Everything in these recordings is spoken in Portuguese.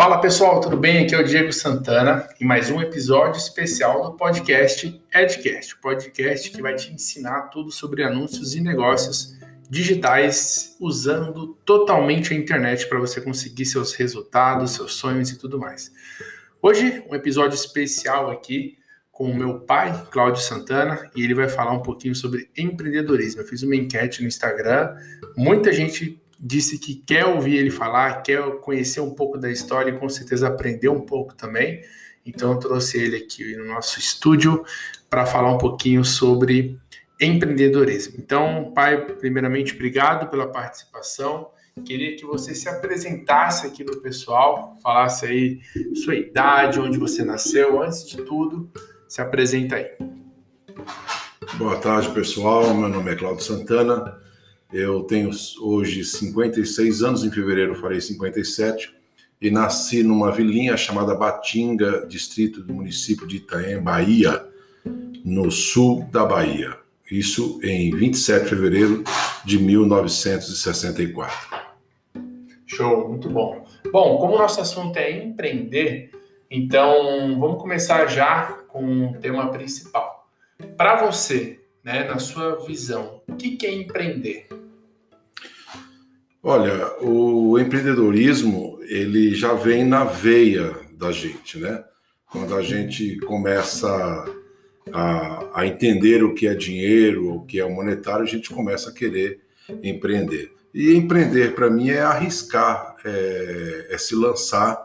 Fala pessoal, tudo bem? Aqui é o Diego Santana e mais um episódio especial do podcast Edcast, podcast que vai te ensinar tudo sobre anúncios e negócios digitais usando totalmente a internet para você conseguir seus resultados, seus sonhos e tudo mais. Hoje, um episódio especial aqui com o meu pai, Cláudio Santana, e ele vai falar um pouquinho sobre empreendedorismo. Eu fiz uma enquete no Instagram, muita gente disse que quer ouvir ele falar, quer conhecer um pouco da história e com certeza aprender um pouco também. Então eu trouxe ele aqui no nosso estúdio para falar um pouquinho sobre empreendedorismo. Então, pai, primeiramente, obrigado pela participação. Queria que você se apresentasse aqui para o pessoal, falasse aí sua idade, onde você nasceu, antes de tudo, se apresenta aí. Boa tarde, pessoal. Meu nome é Claudio Santana. Eu tenho hoje 56 anos, em fevereiro farei 57, e nasci numa vilinha chamada Batinga, distrito do município de Itaém, Bahia, no sul da Bahia. Isso em 27 de fevereiro de 1964. Show, muito bom. Bom, como o nosso assunto é empreender, então vamos começar já com o tema principal. Para você, né, na sua visão, o que é empreender? Olha, o empreendedorismo ele já vem na veia da gente, né? Quando a gente começa a, a entender o que é dinheiro, o que é monetário, a gente começa a querer empreender. E empreender para mim é arriscar, é, é se lançar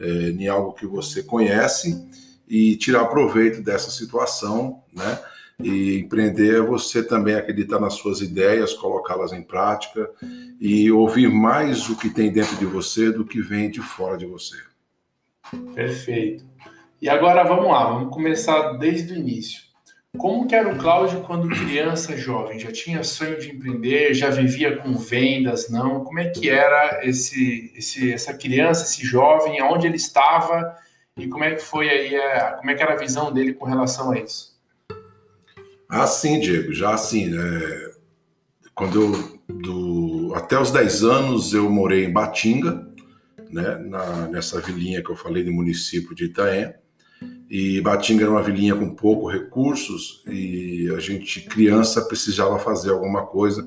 é, em algo que você conhece e tirar proveito dessa situação, né? E empreender é você também acreditar nas suas ideias, colocá-las em prática e ouvir mais o que tem dentro de você do que vem de fora de você. Perfeito. E agora vamos lá, vamos começar desde o início. Como que era o Cláudio quando criança, jovem? Já tinha sonho de empreender? Já vivia com vendas? Não? Como é que era esse, esse essa criança, esse jovem? Aonde ele estava? E como é que foi aí? Como é que era a visão dele com relação a isso? Ah, sim, Diego, já assim, é, quando eu, do, até os 10 anos eu morei em Batinga, né, na, nessa vilinha que eu falei do município de Itaém, e Batinga era uma vilinha com poucos recursos e a gente, criança, precisava fazer alguma coisa,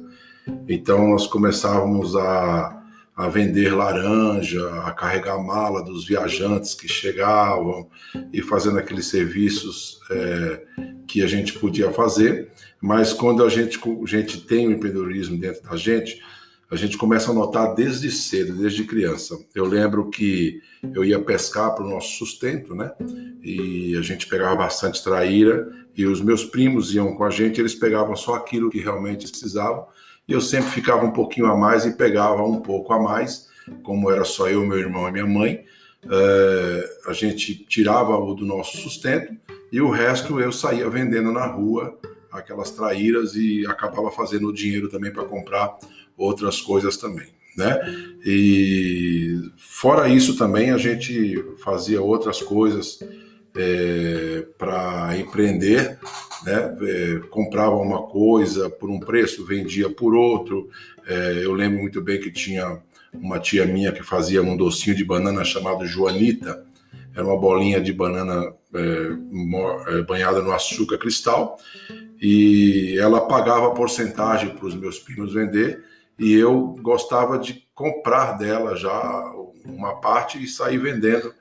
então nós começávamos a, a vender laranja, a carregar mala dos viajantes que chegavam e fazendo aqueles serviços é, que a gente podia fazer, mas quando a gente, a gente tem o empreendedorismo dentro da gente, a gente começa a notar desde cedo, desde criança. Eu lembro que eu ia pescar para o nosso sustento, né? E a gente pegava bastante traíra e os meus primos iam com a gente, eles pegavam só aquilo que realmente precisavam e eu sempre ficava um pouquinho a mais e pegava um pouco a mais, como era só eu, meu irmão e minha mãe. É, a gente tirava o do nosso sustento e o resto eu saía vendendo na rua aquelas traíras e acabava fazendo o dinheiro também para comprar outras coisas também, né? E fora isso também a gente fazia outras coisas é, para empreender, né? É, comprava uma coisa por um preço, vendia por outro. É, eu lembro muito bem que tinha uma tia minha que fazia um docinho de banana chamado Joanita, era uma bolinha de banana é, é, banhada no açúcar cristal, e ela pagava porcentagem para os meus primos vender, e eu gostava de comprar dela já uma parte e sair vendendo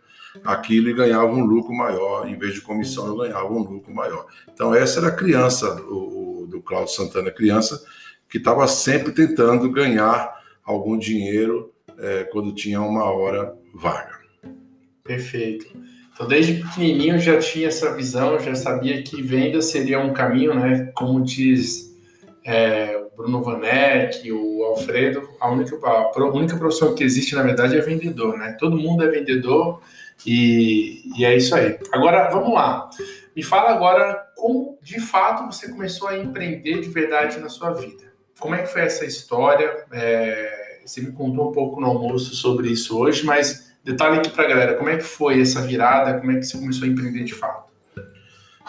aquilo e ganhava um lucro maior, em vez de comissão eu ganhava um lucro maior. Então essa era a criança o, o do Cláudio Santana, criança que estava sempre tentando ganhar algum dinheiro é, quando tinha uma hora vaga. Perfeito. Então, desde pequenininho já tinha essa visão, já sabia que venda seria um caminho, né? Como diz é, Bruno Vanek, o Alfredo, a única, a única profissão que existe, na verdade, é vendedor, né? Todo mundo é vendedor e, e é isso aí. Agora, vamos lá. Me fala agora como, de fato, você começou a empreender de verdade na sua vida. Como é que foi essa história? É, você me contou um pouco no almoço sobre isso hoje, mas Detalhe aqui para a galera, como é que foi essa virada, como é que você começou a empreender de fato?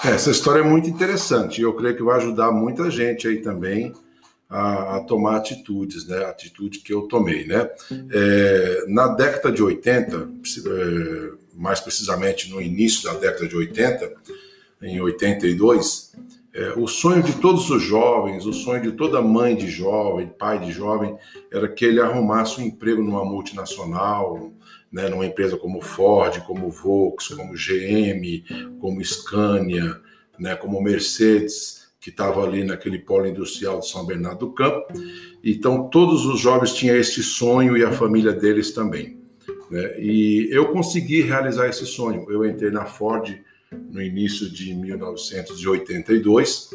É, essa história é muito interessante eu creio que vai ajudar muita gente aí também a, a, tomar atitudes, né? A atitude que eu tomei, né? É, na década de 80, é, mais precisamente no início da década de 80, em 82, é, o sonho de todos os jovens, o sonho de toda mãe de jovem, pai de jovem, era que ele arrumasse um emprego numa multinacional, né, numa empresa como Ford, como Volks, como GM, como Scania, né, como Mercedes, que estava ali naquele polo industrial de São Bernardo do Campo. Então, todos os jovens tinham esse sonho e a família deles também. Né? E eu consegui realizar esse sonho. Eu entrei na Ford no início de 1982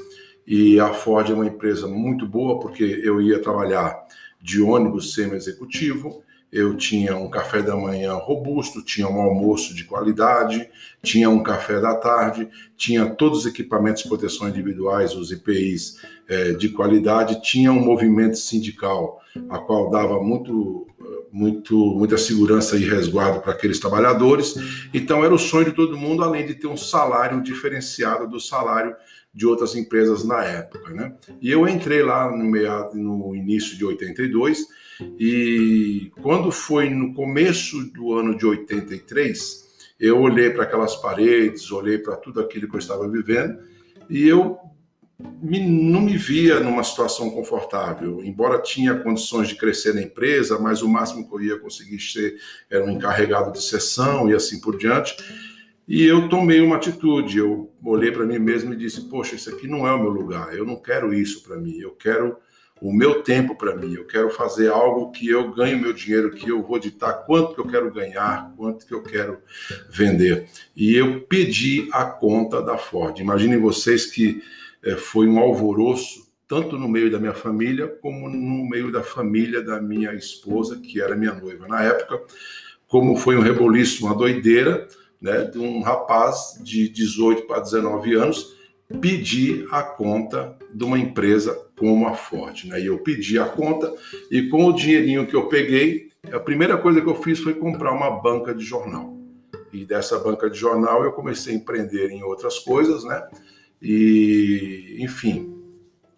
e a Ford é uma empresa muito boa porque eu ia trabalhar de ônibus semi-executivo, eu tinha um café da manhã robusto, tinha um almoço de qualidade, tinha um café da tarde, tinha todos os equipamentos de proteção individuais, os EPIs é, de qualidade, tinha um movimento sindical, a qual dava muito, muito, muita segurança e resguardo para aqueles trabalhadores. Então era o sonho de todo mundo, além de ter um salário diferenciado do salário de outras empresas na época. Né? E eu entrei lá no, meado, no início de 82 e quando foi no começo do ano de 83, eu olhei para aquelas paredes, olhei para tudo aquilo que eu estava vivendo e eu me, não me via numa situação confortável, embora tinha condições de crescer na empresa, mas o máximo que eu ia conseguir ser era um encarregado de sessão e assim por diante. E eu tomei uma atitude, eu olhei para mim mesmo e disse: Poxa, isso aqui não é o meu lugar, eu não quero isso para mim, eu quero o meu tempo para mim. Eu quero fazer algo que eu ganhe meu dinheiro, que eu vou ditar quanto que eu quero ganhar, quanto que eu quero vender. E eu pedi a conta da Ford. Imaginem vocês que é, foi um alvoroço tanto no meio da minha família como no meio da família da minha esposa, que era minha noiva na época, como foi um reboliço, uma doideira, né, de um rapaz de 18 para 19 anos pedir a conta de uma empresa como a Ford. Né? E eu pedi a conta e com o dinheirinho que eu peguei, a primeira coisa que eu fiz foi comprar uma banca de jornal. E dessa banca de jornal eu comecei a empreender em outras coisas, né? E, enfim,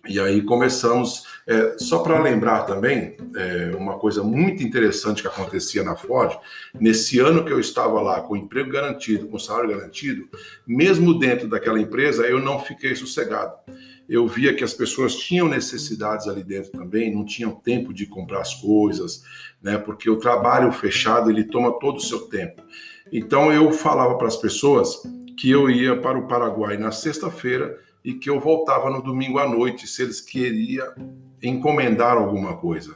e aí começamos, é, só para lembrar também, é, uma coisa muito interessante que acontecia na Ford, nesse ano que eu estava lá com emprego garantido, com salário garantido, mesmo dentro daquela empresa, eu não fiquei sossegado. Eu via que as pessoas tinham necessidades ali dentro também, não tinham tempo de comprar as coisas, né? Porque o trabalho fechado ele toma todo o seu tempo. Então eu falava para as pessoas que eu ia para o Paraguai na sexta-feira e que eu voltava no domingo à noite, se eles queriam encomendar alguma coisa.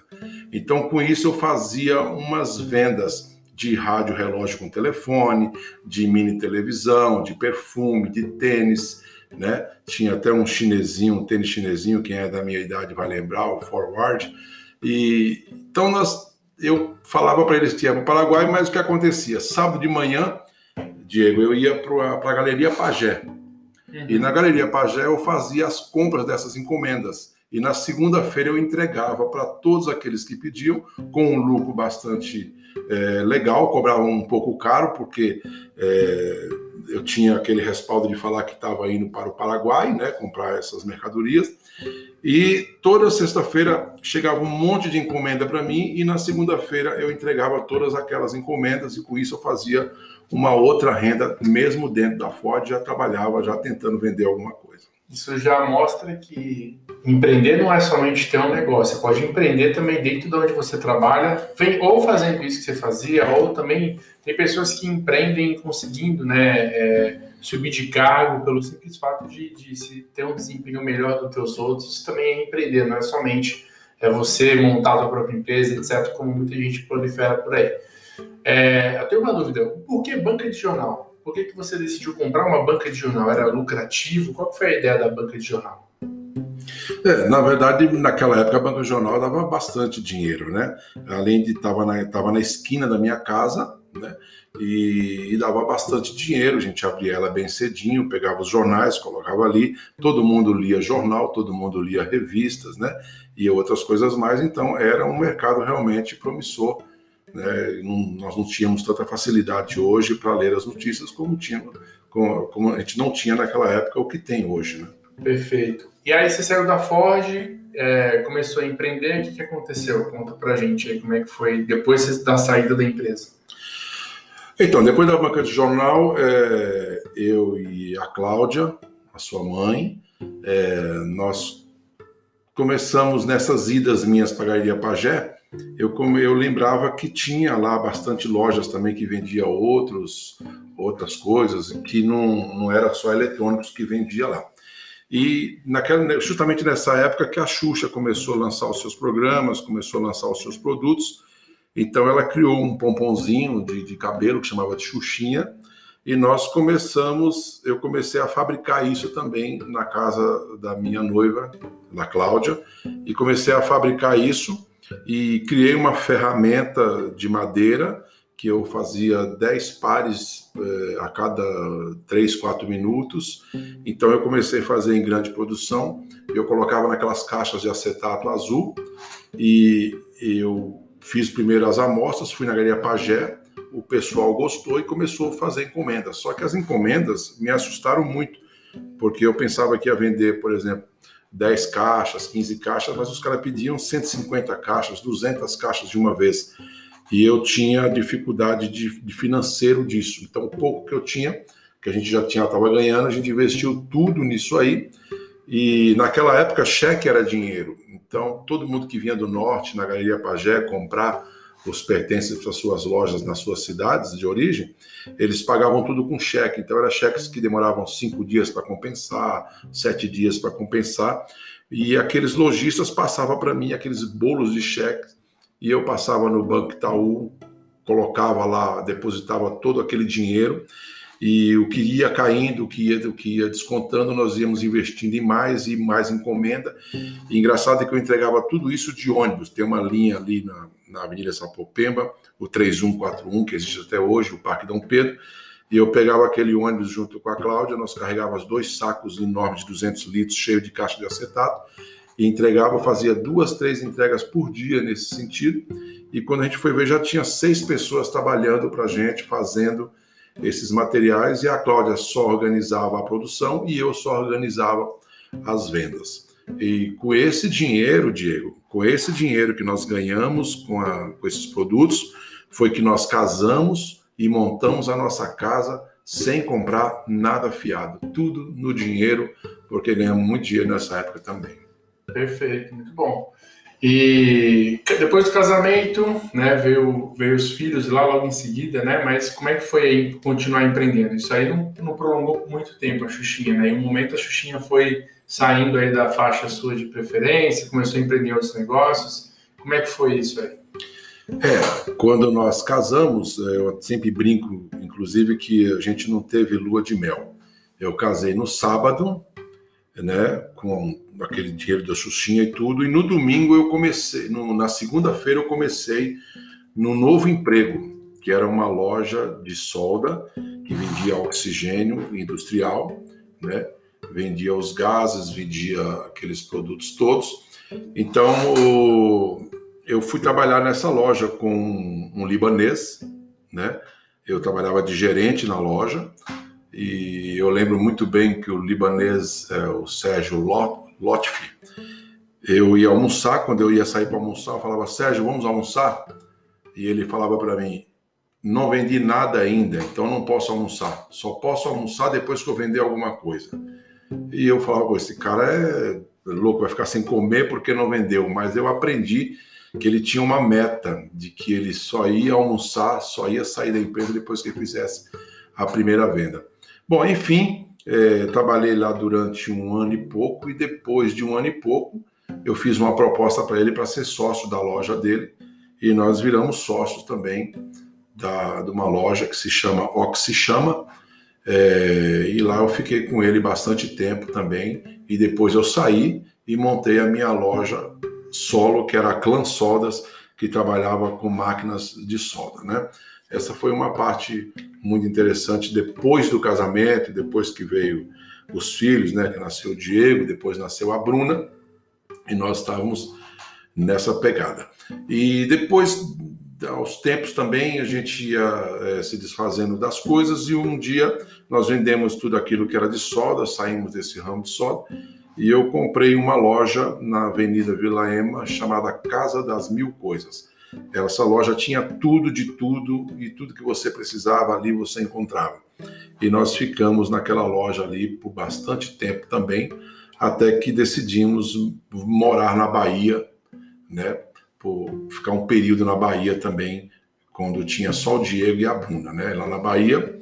Então, com isso, eu fazia umas vendas de rádio relógio com telefone, de mini televisão, de perfume, de tênis, né? Tinha até um chinesinho, um tênis chinesinho, quem é da minha idade vai lembrar, o Forward. E então nós eu falava para eles que ia para o Paraguai, mas o que acontecia? Sábado de manhã, Diego, eu ia para a Galeria Pagé, Uhum. E na Galeria Pagé eu fazia as compras dessas encomendas. E na segunda-feira eu entregava para todos aqueles que pediam, com um lucro bastante é, legal, cobrava um pouco caro, porque é, eu tinha aquele respaldo de falar que estava indo para o Paraguai, né, comprar essas mercadorias. E toda sexta-feira chegava um monte de encomenda para mim, e na segunda-feira eu entregava todas aquelas encomendas, e com isso eu fazia uma outra renda, mesmo dentro da Ford, já trabalhava, já tentando vender alguma coisa. Isso já mostra que empreender não é somente ter um negócio, você pode empreender também dentro de onde você trabalha, ou fazendo isso que você fazia, ou também tem pessoas que empreendem conseguindo né, é, subir de cargo pelo simples fato de, de ter um desempenho melhor do que os outros. Isso também é empreender, não é somente é você montar a própria empresa, etc., como muita gente prolifera por aí. É, eu tenho uma dúvida. Por que banca de jornal? Por que, que você decidiu comprar uma banca de jornal? Era lucrativo? Qual foi a ideia da banca de jornal? É, na verdade, naquela época a banca de jornal dava bastante dinheiro, né? Além de estava na, tava na esquina da minha casa, né? E, e, dava bastante dinheiro. A gente abria ela bem cedinho, pegava os jornais, colocava ali. Todo mundo lia jornal, todo mundo lia revistas, né? E outras coisas mais. Então era um mercado realmente promissor né? Não, nós não tínhamos tanta facilidade hoje para ler as notícias como, tinha, como, como, a gente não tinha naquela época o que tem hoje. Né? Perfeito. E aí você saiu da Ford, é, começou a empreender, o que, que aconteceu? Conta pra gente aí como é que foi depois da saída da empresa. Então, depois da banca de jornal, é, eu e a Cláudia, a sua mãe, é, nós começamos nessas idas minhas para a Galeria Pagé, eu, eu lembrava que tinha lá bastante lojas também que vendia outros, outras coisas, que não, não era só eletrônicos que vendia lá. E naquela, justamente nessa época que a Xuxa começou a lançar os seus programas, começou a lançar os seus produtos, então ela criou um pomponzinho de, de cabelo que chamava de Xuxinha, e nós começamos, eu comecei a fabricar isso também na casa da minha noiva, da Cláudia, e comecei a fabricar isso e criei uma ferramenta de madeira que eu fazia 10 pares eh, a cada 3, 4 minutos. Então eu comecei a fazer em grande produção. Eu colocava naquelas caixas de acetato azul e eu fiz primeiro as amostras, fui na Galeria Pagé, o pessoal gostou e começou a fazer encomendas. Só que as encomendas me assustaram muito, porque eu pensava que ia vender, por exemplo, 10 caixas, 15 caixas, mas os caras pediam 150 caixas, 200 caixas de uma vez e eu tinha dificuldade de, de, financeiro disso. Então, o pouco que eu tinha, que a gente já tinha estava ganhando, a gente investiu tudo nisso aí. E naquela época, cheque era dinheiro. Então, todo mundo que vinha do norte, na Galeria Pagé, comprar os pertences para suas lojas nas suas cidades de origem, eles pagavam tudo com cheque. Então, eram cheques que demoravam cinco dias para compensar, sete dias para compensar. E aqueles lojistas passavam para mim aqueles bolos de cheques e eu passava no Banco Itaú, colocava lá, depositava todo aquele dinheiro e o que ia caindo, o que ia, o que ia descontando, nós íamos investindo em mais e mais encomenda. E engraçado é que eu entregava tudo isso de ônibus. Tem uma linha ali na, na Avenida Sapopemba, o 3141, que existe até hoje, o Parque Dom Pedro, e eu pegava aquele ônibus junto com a Cláudia, nós carregávamos dois sacos enormes de 200 litros, cheio de caixa de acetato, e entregava, fazia duas, três entregas por dia nesse sentido. E quando a gente foi ver, já tinha seis pessoas trabalhando para a gente, fazendo esses materiais, e a Cláudia só organizava a produção e eu só organizava as vendas. E com esse dinheiro, Diego, com esse dinheiro que nós ganhamos com, a, com esses produtos, foi que nós casamos e montamos a nossa casa sem comprar nada fiado, tudo no dinheiro, porque ganhamos muito dinheiro nessa época também. Perfeito, muito bom. E depois do casamento, né, veio, veio os filhos lá logo em seguida, né? Mas como é que foi continuar empreendendo? Isso aí não, não prolongou muito tempo a Xuxinha, né? Em um momento a Xuxinha foi saindo aí da faixa sua de preferência, começou a empreender outros negócios. Como é que foi isso aí? É, quando nós casamos, eu sempre brinco, inclusive, que a gente não teve lua de mel. Eu casei no sábado, né, com aquele dinheiro da Xuxinha e tudo. E no domingo eu comecei, no, na segunda-feira eu comecei no novo emprego, que era uma loja de solda que vendia oxigênio industrial, né? Vendia os gases, vendia aqueles produtos todos. Então o, eu fui trabalhar nessa loja com um libanês, né? Eu trabalhava de gerente na loja e eu lembro muito bem que o libanês, é, o Sérgio Lotfi, eu ia almoçar, quando eu ia sair para almoçar, eu falava, Sérgio, vamos almoçar? E ele falava para mim, não vendi nada ainda, então não posso almoçar. Só posso almoçar depois que eu vender alguma coisa. E eu falava, esse cara é louco, vai ficar sem comer porque não vendeu. Mas eu aprendi que ele tinha uma meta de que ele só ia almoçar, só ia sair da empresa depois que fizesse a primeira venda. Bom, enfim, é, trabalhei lá durante um ano e pouco e depois de um ano e pouco eu fiz uma proposta para ele para ser sócio da loja dele e nós viramos sócios também da, de uma loja que se chama Oxichama é, e lá eu fiquei com ele bastante tempo também e depois eu saí e montei a minha loja solo que era a Clan Sodas que trabalhava com máquinas de solda, né? Essa foi uma parte muito interessante depois do casamento, depois que veio os filhos, né? Que nasceu o Diego, depois nasceu a Bruna, e nós estávamos nessa pegada. E depois, aos tempos também, a gente ia é, se desfazendo das coisas, e um dia nós vendemos tudo aquilo que era de soda, saímos desse ramo de soda, e eu comprei uma loja na Avenida Vila Ema chamada Casa das Mil Coisas. Essa loja tinha tudo de tudo e tudo que você precisava ali você encontrava. E nós ficamos naquela loja ali por bastante tempo também, até que decidimos morar na Bahia, né? Por ficar um período na Bahia também, quando tinha só o Diego e a Bruna, né? Lá na Bahia,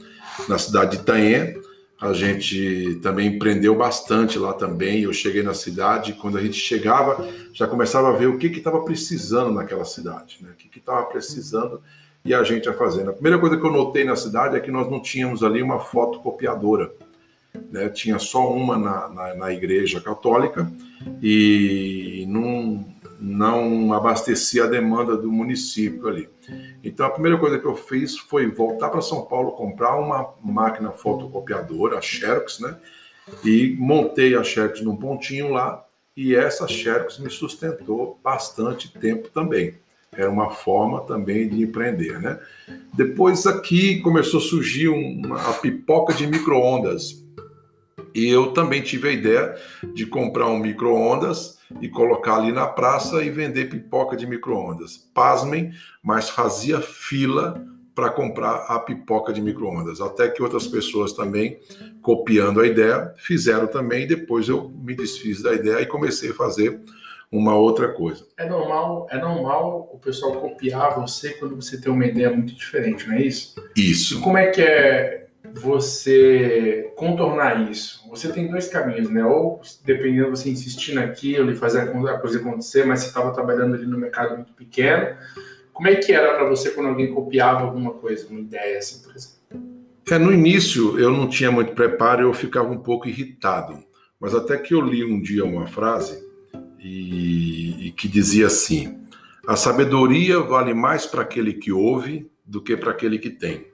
na cidade de Itanhé, a gente também empreendeu bastante lá também. Eu cheguei na cidade, quando a gente chegava, já começava a ver o que estava precisando naquela cidade, né? o que estava precisando e a gente ia fazendo. A primeira coisa que eu notei na cidade é que nós não tínhamos ali uma fotocopiadora. Né? Tinha só uma na, na, na igreja católica e não, não abastecia a demanda do município ali. Então a primeira coisa que eu fiz foi voltar para São Paulo, comprar uma máquina fotocopiadora, a Xerox, né? E montei a Xerox num pontinho lá, e essa Xerox me sustentou bastante tempo também. Era uma forma também de empreender, né? Depois aqui começou a surgir uma, a pipoca de micro-ondas. E eu também tive a ideia de comprar um micro-ondas e colocar ali na praça e vender pipoca de micro-ondas. Pasmem, mas fazia fila para comprar a pipoca de micro-ondas. Até que outras pessoas também, copiando a ideia, fizeram também. E depois eu me desfiz da ideia e comecei a fazer uma outra coisa. É normal, é normal o pessoal copiar você quando você tem uma ideia muito diferente, não é isso? Isso. E como é que é você contornar isso? Você tem dois caminhos, né? Ou dependendo você insistir naquilo e fazer a coisa acontecer, mas você estava trabalhando ali no mercado muito pequeno. Como é que era para você quando alguém copiava alguma coisa, uma ideia assim, por exemplo? É, no início eu não tinha muito preparo, eu ficava um pouco irritado. Mas até que eu li um dia uma frase e, e que dizia assim: a sabedoria vale mais para aquele que ouve do que para aquele que tem.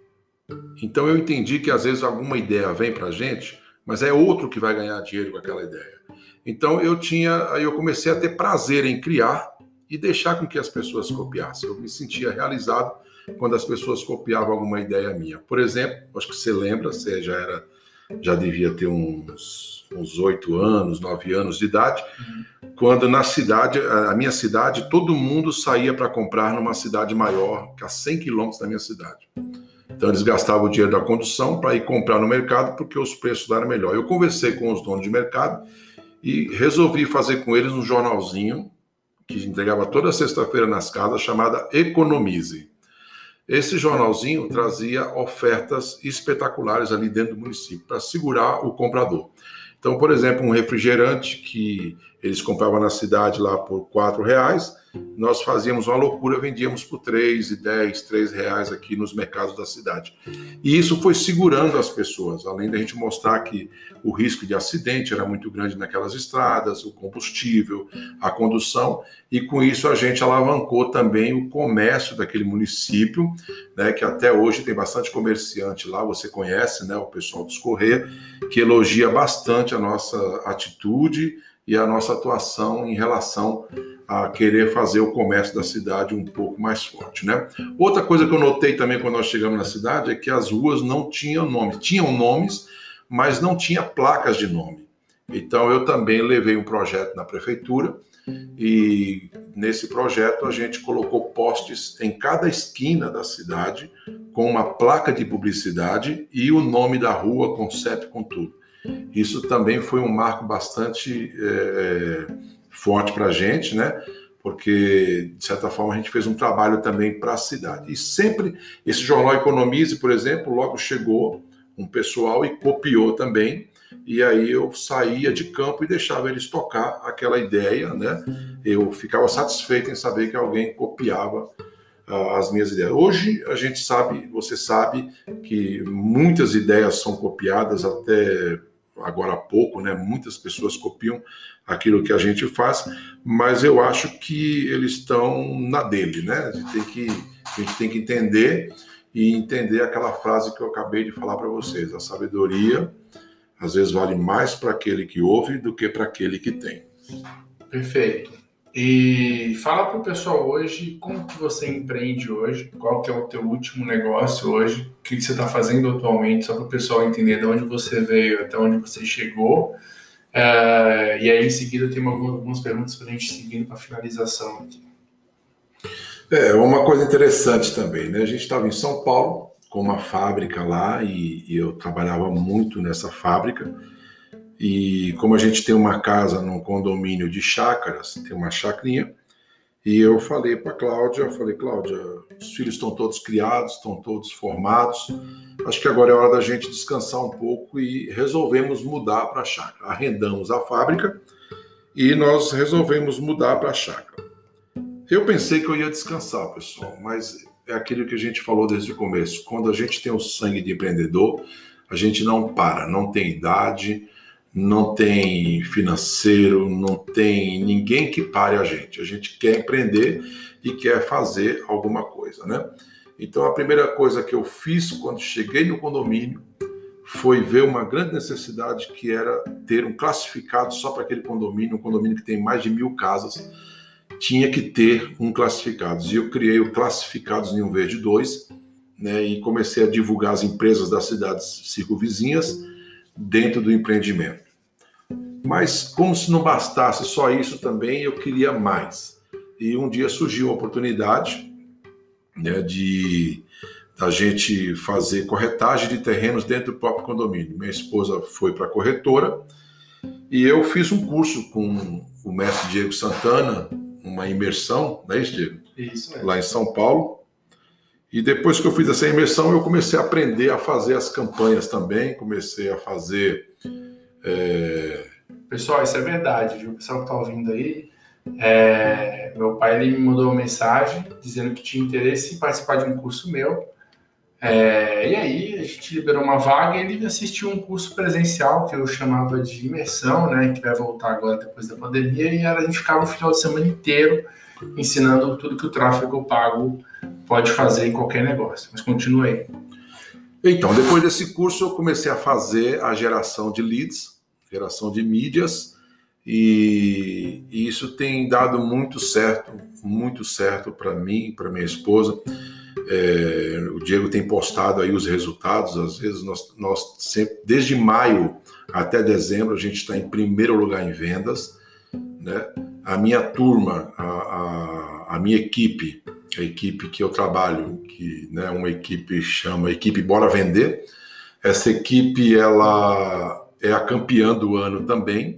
Então eu entendi que às vezes alguma ideia vem para a gente, mas é outro que vai ganhar dinheiro com aquela ideia. Então eu tinha, aí eu comecei a ter prazer em criar e deixar com que as pessoas copiassem. Eu me sentia realizado quando as pessoas copiavam alguma ideia minha. Por exemplo, acho que você lembra, você já era, já devia ter uns uns oito anos, nove anos de idade, quando na cidade, a minha cidade, todo mundo saía para comprar numa cidade maior, que a 100 quilômetros da minha cidade. Então eles gastavam o dinheiro da condução para ir comprar no mercado porque os preços lá eram melhor. Eu conversei com os donos de mercado e resolvi fazer com eles um jornalzinho que entregava toda sexta-feira nas casas chamada Economize. Esse jornalzinho trazia ofertas espetaculares ali dentro do município para segurar o comprador. Então, por exemplo, um refrigerante que eles compravam na cidade lá por quatro reais, nós fazíamos uma loucura, vendíamos por três e dez, três reais aqui nos mercados da cidade. E isso foi segurando as pessoas, além da gente mostrar que o risco de acidente era muito grande naquelas estradas, o combustível, a condução, e com isso a gente alavancou também o comércio daquele município, né, que até hoje tem bastante comerciante lá, você conhece, né, o pessoal dos Correr, que elogia bastante a nossa atitude e a nossa atuação em relação a querer fazer o comércio da cidade um pouco mais forte, né? Outra coisa que eu notei também quando nós chegamos na cidade é que as ruas não tinham nome, tinham nomes, mas não tinha placas de nome. Então eu também levei um projeto na prefeitura e nesse projeto a gente colocou postes em cada esquina da cidade com uma placa de publicidade e o nome da rua com com tudo. Isso também foi um marco bastante é, forte para a gente, né? Porque, de certa forma, a gente fez um trabalho também para a cidade. E sempre, esse jornal Economize, por exemplo, logo chegou um pessoal e copiou também. E aí eu saía de campo e deixava eles tocar aquela ideia, né? Eu ficava satisfeito em saber que alguém copiava uh, as minhas ideias. Hoje a gente sabe, você sabe que muitas ideias são copiadas até agora há pouco, né? Muitas pessoas copiam aquilo que a gente faz, mas eu acho que eles estão na dele, né? A gente tem que, a gente tem que entender e entender aquela frase que eu acabei de falar para vocês: a sabedoria às vezes vale mais para aquele que ouve do que para aquele que tem. Perfeito. E fala para o pessoal hoje como que você empreende hoje, qual que é o teu último negócio hoje, o que, que você está fazendo atualmente, só para o pessoal entender de onde você veio até onde você chegou Uh, e aí, em seguida, tem algumas perguntas para a gente seguindo para finalização aqui. É, uma coisa interessante também, né? A gente estava em São Paulo, com uma fábrica lá, e, e, eu trabalhava muito nessa fábrica. E como a gente tem uma casa num condomínio de chácaras, tem uma chacrinha, e eu falei para Cláudia, falei, Cláudia, os filhos estão todos criados, estão todos formados. Acho que agora é hora da gente descansar um pouco e resolvemos mudar para a chácara. Arrendamos a fábrica e nós resolvemos mudar para a chácara. Eu pensei que eu ia descansar, pessoal, mas é aquilo que a gente falou desde o começo. Quando a gente tem o sangue de empreendedor, a gente não para, não tem idade, não tem financeiro, não tem ninguém que pare a gente. A gente quer empreender e quer fazer alguma coisa, né? Então a primeira coisa que eu fiz quando cheguei no condomínio foi ver uma grande necessidade que era ter um classificado só para aquele condomínio, um condomínio que tem mais de mil casas, tinha que ter um classificados. E eu criei o Classificados Ninho Verde 2, né, e comecei a divulgar as empresas das cidades circunvizinhas dentro do empreendimento. Mas como se não bastasse só isso também, eu queria mais. E um dia surgiu a oportunidade né, de a gente fazer corretagem de terrenos dentro do próprio condomínio. Minha esposa foi para a corretora e eu fiz um curso com o mestre Diego Santana, uma imersão, não é isso, Diego? Isso Lá em São Paulo. E depois que eu fiz essa imersão, eu comecei a aprender a fazer as campanhas também, comecei a fazer. É... Pessoal, isso é verdade, viu? O pessoal que está ouvindo aí, é... meu pai ele me mandou uma mensagem dizendo que tinha interesse em participar de um curso meu. É... E aí a gente liberou uma vaga e ele assistiu um curso presencial que eu chamava de imersão, né? Que vai voltar agora depois da pandemia, e a gente ficava o final de semana inteiro ensinando tudo que o tráfego pago pode fazer em qualquer negócio. Mas continue Então, depois desse curso, eu comecei a fazer a geração de leads, geração de mídias, e, e isso tem dado muito certo, muito certo para mim, para minha esposa. É, o Diego tem postado aí os resultados, às vezes nós, nós sempre, desde maio até dezembro, a gente está em primeiro lugar em vendas, né? A minha turma, a, a, a minha equipe, a equipe que eu trabalho, que né, uma equipe chama equipe Bora Vender. Essa equipe ela é a campeã do ano também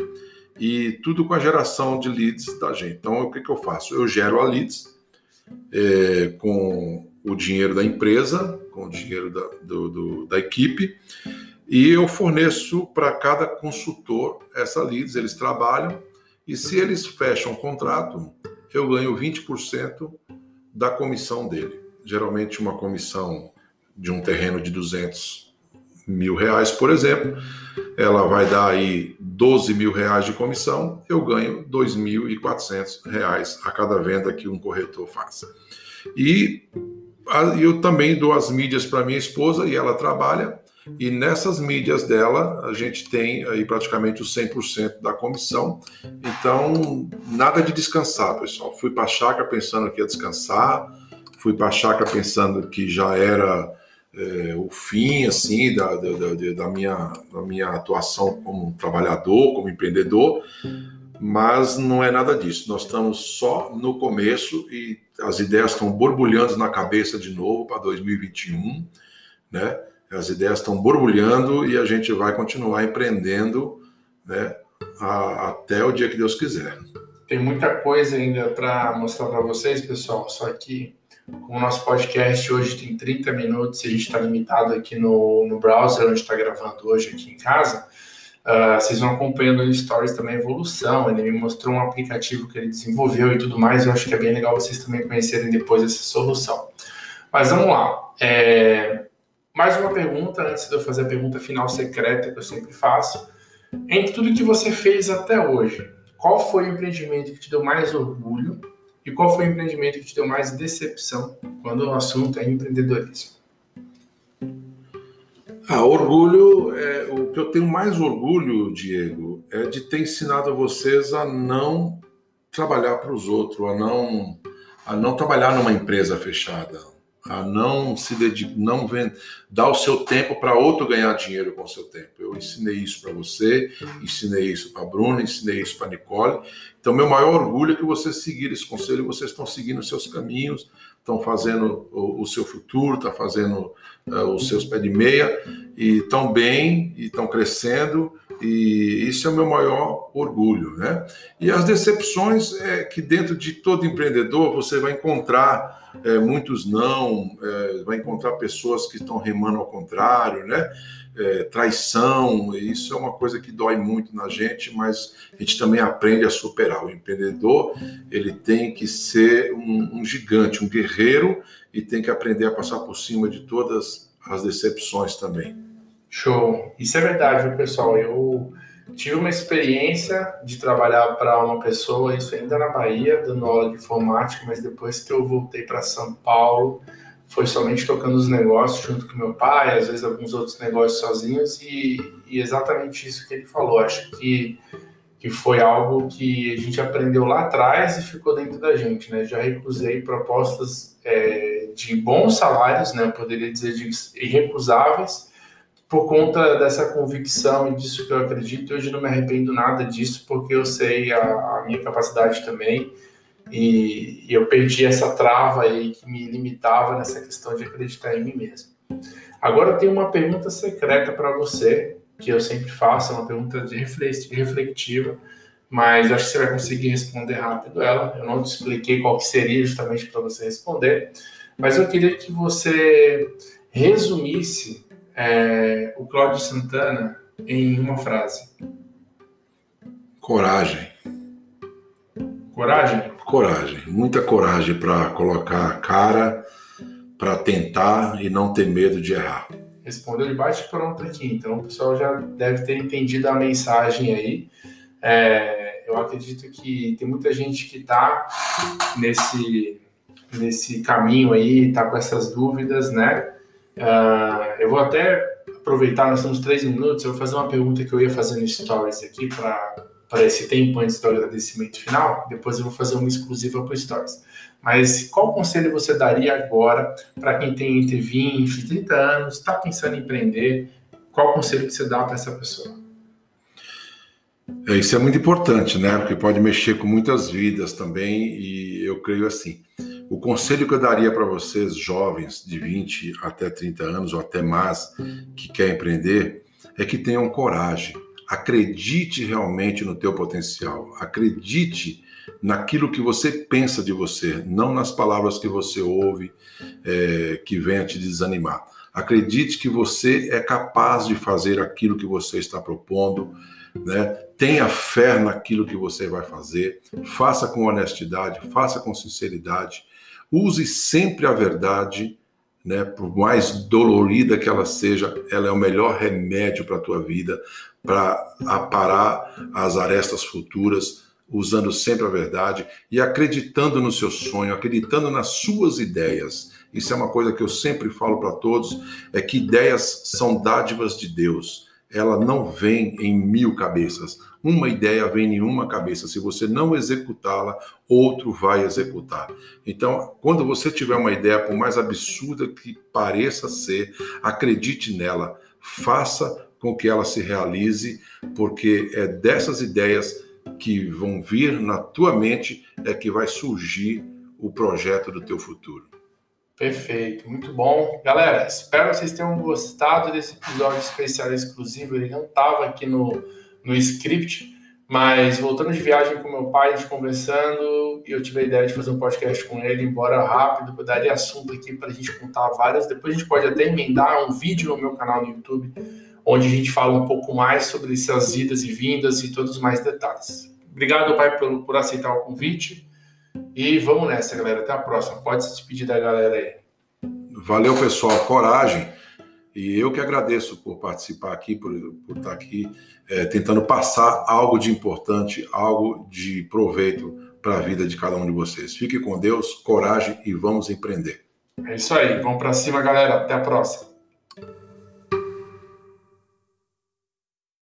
e tudo com a geração de leads da gente. Então o que, que eu faço? Eu gero a leads é, com o dinheiro da empresa, com o dinheiro da, do, do, da equipe e eu forneço para cada consultor essa leads. Eles trabalham e se eles fecham o contrato, eu ganho 20% da comissão dele. Geralmente uma comissão de um terreno de 200 mil reais, por exemplo, ela vai dar aí 12 mil reais de comissão, eu ganho 2.400 reais a cada venda que um corretor faça. E eu também dou as mídias para minha esposa e ela trabalha, e nessas mídias dela a gente tem aí praticamente os 100% da comissão. Então, nada de descansar, pessoal. Fui para a chácara pensando que ia descansar, fui para a chácara pensando que já era é, o fim assim da, da, da, minha, da minha atuação como trabalhador, como empreendedor, mas não é nada disso. Nós estamos só no começo e as ideias estão borbulhando na cabeça de novo para 2021, né? As ideias estão borbulhando e a gente vai continuar empreendendo, né? A, até o dia que Deus quiser. Tem muita coisa ainda para mostrar para vocês, pessoal. Só que o nosso podcast hoje tem 30 minutos e a gente está limitado aqui no, no browser, onde está gravando hoje aqui em casa. Uh, vocês vão acompanhando no Stories também a evolução. Ele me mostrou um aplicativo que ele desenvolveu e tudo mais. Eu acho que é bem legal vocês também conhecerem depois essa solução. Mas vamos lá. É... Mais uma pergunta, antes de eu fazer a pergunta final secreta que eu sempre faço. Entre tudo que você fez até hoje, qual foi o empreendimento que te deu mais orgulho e qual foi o empreendimento que te deu mais decepção quando o assunto é empreendedorismo? Ah, orgulho, é, o que eu tenho mais orgulho, Diego, é de ter ensinado vocês a não trabalhar para os outros, a não, a não trabalhar numa empresa fechada, a não se dedicar, não vend... dar o seu tempo para outro ganhar dinheiro com o seu tempo. Eu ensinei isso para você, ensinei isso para a Bruna, ensinei isso para a Nicole. Então, meu maior orgulho é que vocês seguiram esse conselho, vocês estão seguindo os seus caminhos, estão fazendo o, o, seu futuro, estão tá fazendo uh, os seus pés de meia, e estão bem, e estão crescendo, e isso é o meu maior orgulho, né? E as decepções é que dentro de todo empreendedor você vai encontrar é, muitos não, é, vai encontrar pessoas que estão remando ao contrário, né? É, traição, isso é uma coisa que dói muito na gente, mas a gente também aprende a superar. O empreendedor ele tem que ser um, um gigante, um guerreiro e tem que aprender a passar por cima de todas as decepções também. Show. Isso é verdade, pessoal. Eu tive uma experiência de trabalhar para uma pessoa, isso ainda na Bahia, dando aula de informática, mas depois que eu voltei para São Paulo, foi somente tocando os negócios junto com meu pai, às vezes alguns outros negócios sozinhos, e, e exatamente isso que ele falou. Acho que, que foi algo que a gente aprendeu lá atrás e ficou dentro da gente, né? Já recusei propostas é, de bons salários, né? Eu poderia dizer de irrecusáveis, por conta dessa convicção e disso que eu acredito, hoje não me arrependo nada disso, porque eu sei a, a minha capacidade também e, e, eu perdi essa trava aí que me limitava nessa questão de acreditar em mim mesmo. Agora eu tenho uma pergunta secreta para você, que eu sempre faço, é uma pergunta de reflexiva, mas acho que você vai conseguir responder rápido ela. Eu não te expliquei qual que seria justamente para você responder, mas eu queria que você resumisse é, o Cláudio Santana em uma frase? Coragem. Coragem? Coragem. Muita coragem para colocar a cara, para tentar e não ter medo de errar. Respondeu de bate pronto aqui, então o pessoal já deve ter entendido a mensagem aí. É, eu acredito que tem muita gente que está nesse, nesse caminho aí, está com essas dúvidas, né? Uh, eu vou até aproveitar, nós temos três minutos, eu vou fazer uma pergunta que eu ia fazer no Stories aqui para esse tempo antes do agradecimento final, depois eu vou fazer uma exclusiva para o Stories. Mas qual conselho você daria agora para quem tem entre 20 e 30 anos, está pensando em empreender? Qual conselho que você dá para essa pessoa? É, isso é muito importante, né? Porque pode mexer com muitas vidas também, e eu creio assim. O conselho que eu daria para vocês, jovens de 20 até 30 anos ou até mais, que quer empreender, é que tenham coragem. Acredite realmente no teu potencial. Acredite naquilo que você pensa de você, não nas palavras que você ouve é, que venha te desanimar. Acredite que você é capaz de fazer aquilo que você está propondo, né? Tenha fé naquilo que você vai fazer, faça com honestidade, faça com sinceridade Use sempre a verdade, né? Por mais dolorida que ela seja, ela é o melhor remédio para a tua vida, para aparar as arestas futuras, usando sempre a verdade e acreditando no seu sonho, acreditando nas suas ideias. Isso é uma coisa que eu sempre falo para todos, é que ideias são dádivas de Deus. Ela não vem em mil cabeças. Uma ideia vem em uma cabeça. Se você não executá-la, outro vai executar. Então, quando você tiver uma ideia, por mais absurda que pareça ser, acredite nela, faça com que ela se realize, porque é dessas ideias que vão vir na tua mente é que vai surgir o projeto do teu futuro. Perfeito, muito bom. Galera, espero que vocês tenham gostado desse episódio especial exclusivo. Ele não estava aqui no, no script, mas voltando de viagem com meu pai, a gente conversando, e eu tive a ideia de fazer um podcast com ele, embora rápido, eu daria assunto aqui para a gente contar várias. Depois a gente pode até emendar um vídeo no meu canal no YouTube, onde a gente fala um pouco mais sobre essas idas e vindas e todos os mais detalhes. Obrigado, pai, por, por aceitar o convite. E vamos nessa, galera. Até a próxima. Pode se despedir da galera aí. Valeu, pessoal. Coragem. E eu que agradeço por participar aqui, por, por estar aqui é, tentando passar algo de importante, algo de proveito para a vida de cada um de vocês. Fique com Deus, coragem e vamos empreender. É isso aí. Vamos para cima, galera. Até a próxima.